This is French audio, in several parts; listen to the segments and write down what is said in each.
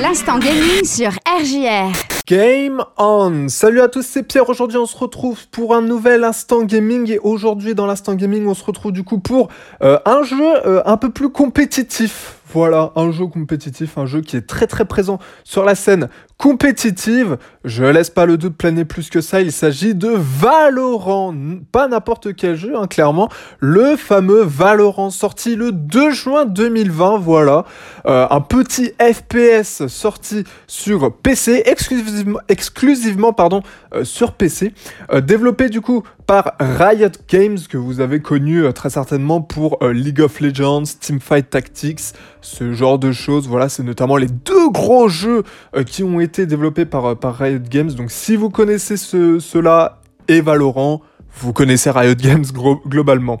L'instant gaming sur RJR. Game on Salut à tous, c'est Pierre. Aujourd'hui, on se retrouve pour un nouvel instant gaming. Et aujourd'hui, dans l'instant gaming, on se retrouve du coup pour euh, un jeu euh, un peu plus compétitif. Voilà, un jeu compétitif, un jeu qui est très très présent sur la scène compétitive. Je laisse pas le doute planer plus que ça. Il s'agit de Valorant. Pas n'importe quel jeu, hein, clairement. Le fameux Valorant sorti le 2 juin 2020. Voilà. Euh, un petit FPS sorti sur PC, exclusivement, exclusivement pardon, euh, sur PC. Euh, développé du coup par Riot Games, que vous avez connu très certainement pour League of Legends, Teamfight Tactics, ce genre de choses. Voilà, c'est notamment les deux gros jeux qui ont été développés par, par Riot Games. Donc si vous connaissez ce, cela et Valorant, vous connaissez Riot Games globalement.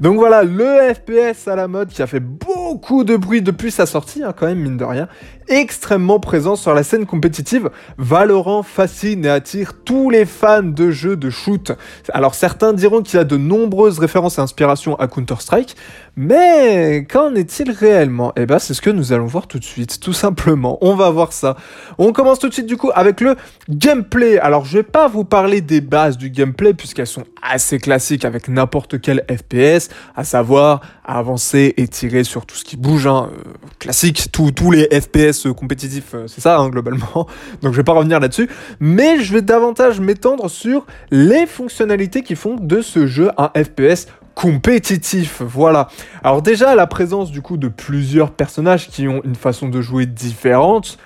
Donc voilà, le FPS à la mode qui a fait beaucoup de bruit depuis sa sortie, hein, quand même, mine de rien, extrêmement présent sur la scène compétitive. Valorant fascine et attire tous les fans de jeux de shoot. Alors certains diront qu'il a de nombreuses références et inspirations à Counter-Strike, mais qu'en est-il réellement? Eh ben c'est ce que nous allons voir tout de suite, tout simplement. On va voir ça. On commence tout de suite du coup avec le gameplay. Alors je vais pas vous parler des bases du gameplay puisqu'elles sont assez classiques avec n'importe quel FPS, à savoir avancer et tirer sur tout ce qui bouge. Hein. Euh, classique, tous les FPS compétitifs, euh, c'est ça hein, globalement. Donc je vais pas revenir là-dessus, mais je vais davantage m'étendre sur les fonctionnalités qui font de ce jeu un FPS compétitif, voilà. Alors déjà la présence du coup de plusieurs personnages qui ont une façon de jouer différente,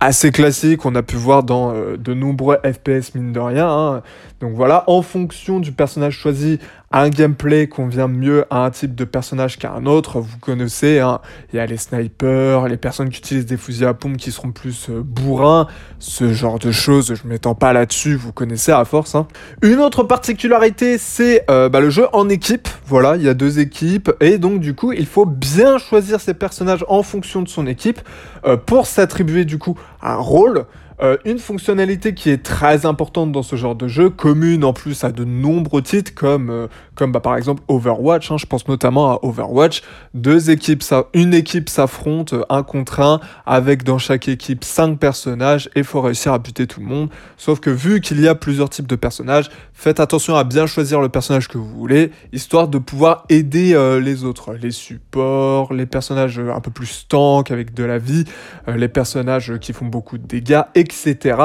assez classique, on a pu voir dans euh, de nombreux FPS mine de rien. Hein. Donc voilà, en fonction du personnage choisi, un gameplay convient mieux à un type de personnage qu'à un autre. Vous connaissez, hein, il y a les snipers, les personnes qui utilisent des fusils à pompe qui seront plus euh, bourrins, ce genre de choses. Je m'étends pas là-dessus, vous connaissez à force. Hein. Une autre particularité, c'est euh, bah, le jeu en équipe. Voilà, il y a deux équipes et donc du coup, il faut bien choisir ses personnages en fonction de son équipe euh, pour s'attribuer du coup un rôle. Euh, une fonctionnalité qui est très importante dans ce genre de jeu, commune en plus à de nombreux titres comme, euh, comme bah, par exemple Overwatch, hein, je pense notamment à Overwatch, deux équipes, une équipe s'affronte un contre un avec dans chaque équipe cinq personnages et faut réussir à buter tout le monde. Sauf que vu qu'il y a plusieurs types de personnages, faites attention à bien choisir le personnage que vous voulez, histoire de pouvoir aider euh, les autres, les supports, les personnages un peu plus tank avec de la vie, les personnages qui font beaucoup de dégâts, et etc.,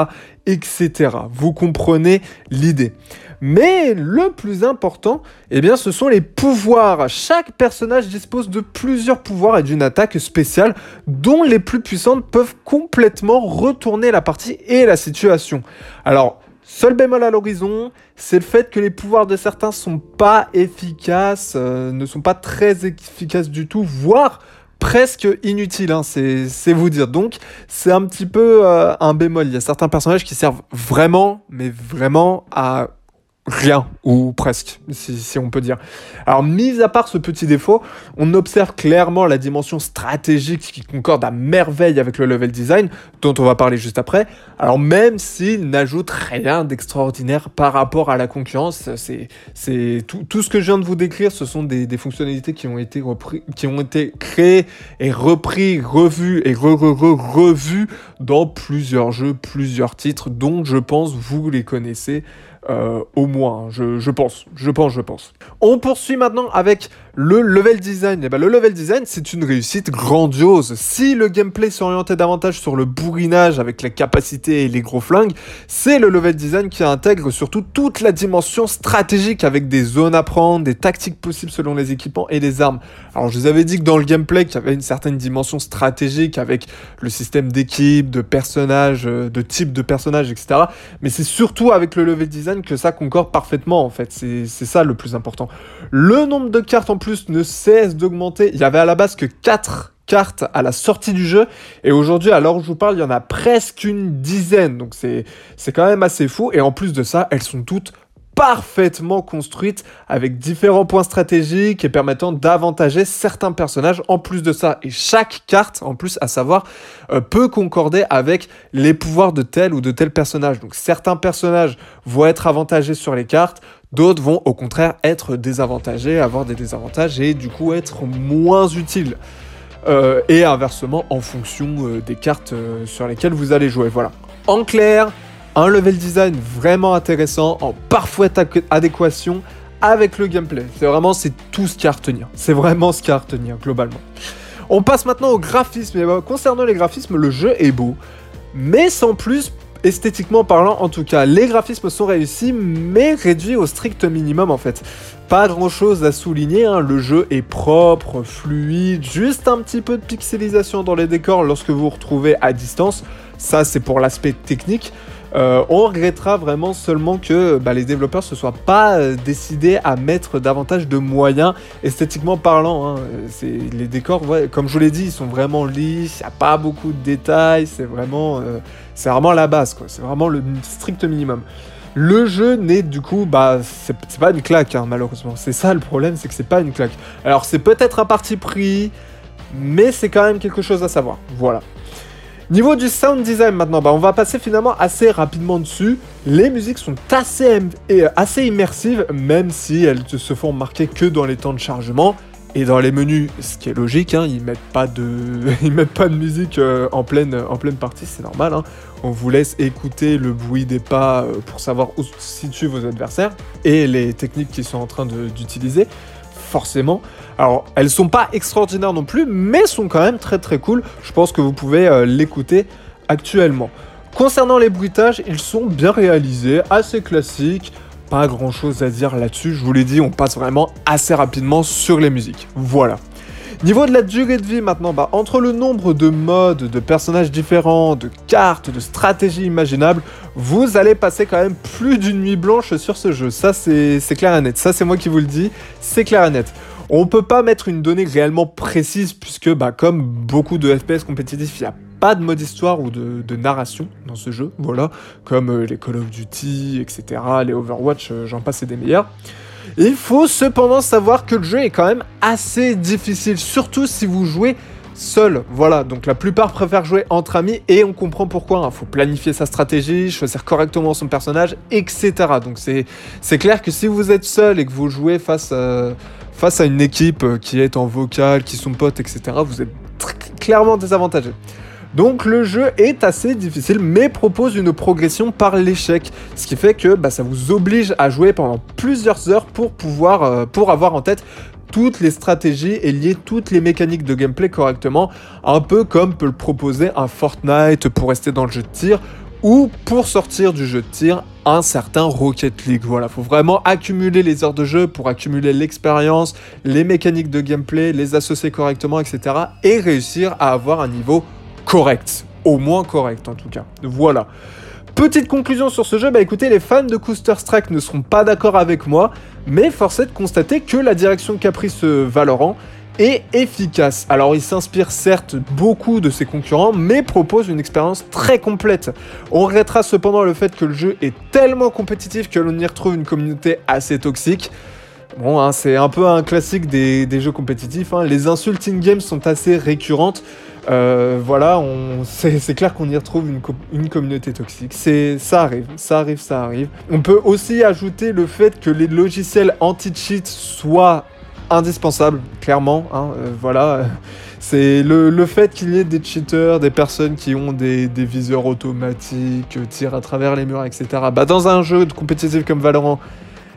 etc. Vous comprenez l'idée. Mais le plus important, eh bien, ce sont les pouvoirs. Chaque personnage dispose de plusieurs pouvoirs et d'une attaque spéciale, dont les plus puissantes peuvent complètement retourner la partie et la situation. Alors, Seul bémol à l'horizon, c'est le fait que les pouvoirs de certains sont pas efficaces, euh, ne sont pas très efficaces du tout, voire presque inutile, hein, c'est vous dire. Donc, c'est un petit peu euh, un bémol. Il y a certains personnages qui servent vraiment, mais vraiment à rien, ou presque, si, on peut dire. Alors, mis à part ce petit défaut, on observe clairement la dimension stratégique qui concorde à merveille avec le level design, dont on va parler juste après. Alors, même s'il n'ajoute rien d'extraordinaire par rapport à la concurrence, c'est tout, tout, ce que je viens de vous décrire, ce sont des, des fonctionnalités qui ont été repris, qui ont été créées et repris, revus et re, re, re, revus dans plusieurs jeux, plusieurs titres, dont je pense vous les connaissez. Euh, au moins, je, je, pense, je pense, je pense. On poursuit maintenant avec le level design. Et eh ben, le level design, c'est une réussite grandiose. Si le gameplay s'orientait davantage sur le bourrinage avec la capacité et les gros flingues, c'est le level design qui intègre surtout toute la dimension stratégique avec des zones à prendre, des tactiques possibles selon les équipements et les armes. Alors je vous avais dit que dans le gameplay, qu'il y avait une certaine dimension stratégique avec le système d'équipe, de personnages, euh, de type de personnages, etc. Mais c'est surtout avec le level design que ça concorde parfaitement en fait. C'est ça le plus important. Le nombre de cartes en plus ne cesse d'augmenter. Il y avait à la base que 4 cartes à la sortie du jeu. Et aujourd'hui, à l'heure où je vous parle, il y en a presque une dizaine. Donc c'est quand même assez fou. Et en plus de ça, elles sont toutes parfaitement construites avec différents points stratégiques et permettant d'avantager certains personnages en plus de ça. Et chaque carte, en plus, à savoir, euh, peut concorder avec les pouvoirs de tel ou de tel personnage. Donc certains personnages vont être avantagés sur les cartes, D'autres vont au contraire être désavantagés, avoir des désavantages et du coup être moins utiles. euh, et inversement en fonction euh, des cartes euh, sur lesquelles vous allez jouer. Voilà. En clair, un level design vraiment intéressant, en parfaite adéquation avec le gameplay. C'est vraiment c'est tout ce qu'il y a à retenir. C'est vraiment ce qu'il y a à retenir globalement. On passe maintenant au graphisme. Et concernant les graphismes, le jeu est beau, mais sans plus esthétiquement parlant en tout cas. Les graphismes sont réussis, mais réduits au strict minimum en fait. Pas grand chose à souligner, hein. le jeu est propre, fluide, juste un petit peu de pixelisation dans les décors lorsque vous vous retrouvez à distance. Ça c'est pour l'aspect technique. Euh, on regrettera vraiment seulement que bah, les développeurs se soient pas euh, décidés à mettre davantage de moyens esthétiquement parlant. Hein. les décors, comme je vous l'ai dit, ils sont vraiment lisses, il n'y a pas beaucoup de détails, c'est vraiment, euh, c'est vraiment la base, C'est vraiment le strict minimum. Le jeu n'est du coup, bah, c'est pas une claque, hein, malheureusement. C'est ça le problème, c'est que c'est pas une claque. Alors c'est peut-être un parti pris, mais c'est quand même quelque chose à savoir. Voilà. Niveau du sound design maintenant, bah on va passer finalement assez rapidement dessus. Les musiques sont assez, assez immersives, même si elles se font marquer que dans les temps de chargement. Et dans les menus, ce qui est logique, hein, ils mettent pas de, mettent pas de musique euh, en pleine, en partie, c'est normal. Hein. On vous laisse écouter le bruit des pas euh, pour savoir où se situent vos adversaires et les techniques qu'ils sont en train d'utiliser forcément. Alors, elles sont pas extraordinaires non plus, mais sont quand même très très cool. Je pense que vous pouvez euh, l'écouter actuellement. Concernant les bruitages, ils sont bien réalisés, assez classiques. Pas grand chose à dire là-dessus, je vous l'ai dit, on passe vraiment assez rapidement sur les musiques. Voilà. Niveau de la durée de vie maintenant, bah, entre le nombre de modes, de personnages différents, de cartes, de stratégies imaginables, vous allez passer quand même plus d'une nuit blanche sur ce jeu. Ça, c'est clair et net. Ça, c'est moi qui vous le dis. C'est clair et net. On peut pas mettre une donnée réellement précise puisque, bah, comme beaucoup de FPS compétitifs, il n'y a pas de mode histoire ou de, narration dans ce jeu. Voilà, comme euh, les Call of Duty, etc., les Overwatch, euh, j'en passe des meilleurs. Il faut cependant savoir que le jeu est quand même assez difficile, surtout si vous jouez seul. Voilà, donc la plupart préfèrent jouer entre amis et on comprend pourquoi. Il hein. faut planifier sa stratégie, choisir correctement son personnage, etc. Donc c'est clair que si vous êtes seul et que vous jouez face à, face à une équipe qui est en vocal, qui sont potes, etc., vous êtes clairement désavantagé. Donc le jeu est assez difficile, mais propose une progression par l'échec, ce qui fait que bah, ça vous oblige à jouer pendant plusieurs heures pour pouvoir, euh, pour avoir en tête toutes les stratégies et lier toutes les mécaniques de gameplay correctement, un peu comme peut le proposer un Fortnite pour rester dans le jeu de tir ou pour sortir du jeu de tir un certain Rocket League. Voilà, faut vraiment accumuler les heures de jeu pour accumuler l'expérience, les mécaniques de gameplay, les associer correctement, etc. et réussir à avoir un niveau correct. Au moins correct en tout cas. Voilà. Petite conclusion sur ce jeu, bah écoutez, les fans de Coaster Strike ne seront pas d'accord avec moi, mais force est de constater que la direction qu'a pris ce Valorant est efficace. Alors il s'inspire certes beaucoup de ses concurrents, mais propose une expérience très complète. On regrettera cependant le fait que le jeu est tellement compétitif que l'on y retrouve une communauté assez toxique. Bon, hein, c'est un peu un classique des, jeux compétitifs. Hein. Les insultes in-game sont assez récurrentes. Euh, voilà, c'est clair qu'on y retrouve une, communauté toxique. Ça arrive, ça arrive, ça arrive. On peut aussi ajouter le fait que les logiciels anti-cheat soient indispensables, clairement. Hein, euh, voilà, c'est le, fait qu'il y ait des cheaters, des personnes qui ont des, viseurs automatiques, tirent à travers les murs, etc. Bah, dans un jeu compétitif comme Valorant,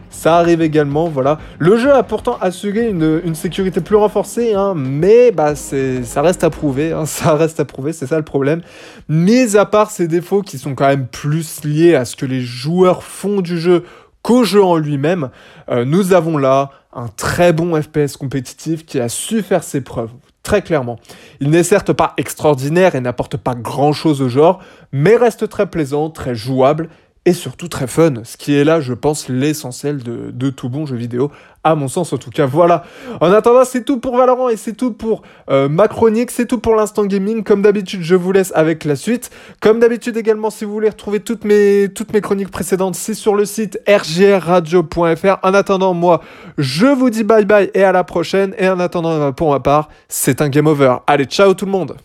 ça arrive également, voilà. Le jeu a pourtant assuré une, sécurité plus renforcée, hein, mais bah, ça reste à prouver, hein, ça reste à prouver, c'est ça le problème. Mis à part ces défauts qui sont quand même plus liés à ce que les joueurs font du jeu qu'au jeu en lui-même, euh, nous avons là un très bon FPS compétitif qui a su faire ses preuves, très clairement. Il n'est certes pas extraordinaire et n'apporte pas grand-chose au genre, mais reste très plaisant, très jouable et surtout très fun, ce qui est là, je pense, l'essentiel de, tout bon jeu vidéo, à mon sens en tout cas. Voilà. En attendant, c'est tout pour Valorant et c'est tout pour euh, ma chronique, c'est tout pour l'instant gaming. Comme d'habitude, je vous laisse avec la suite. Comme d'habitude également, si vous voulez retrouver toutes mes, toutes mes chroniques précédentes, c'est sur le site rgrradio.fr. En attendant, moi, je vous dis bye bye et à la prochaine. Et en attendant, pour ma part, c'est un game over. Allez, ciao tout le monde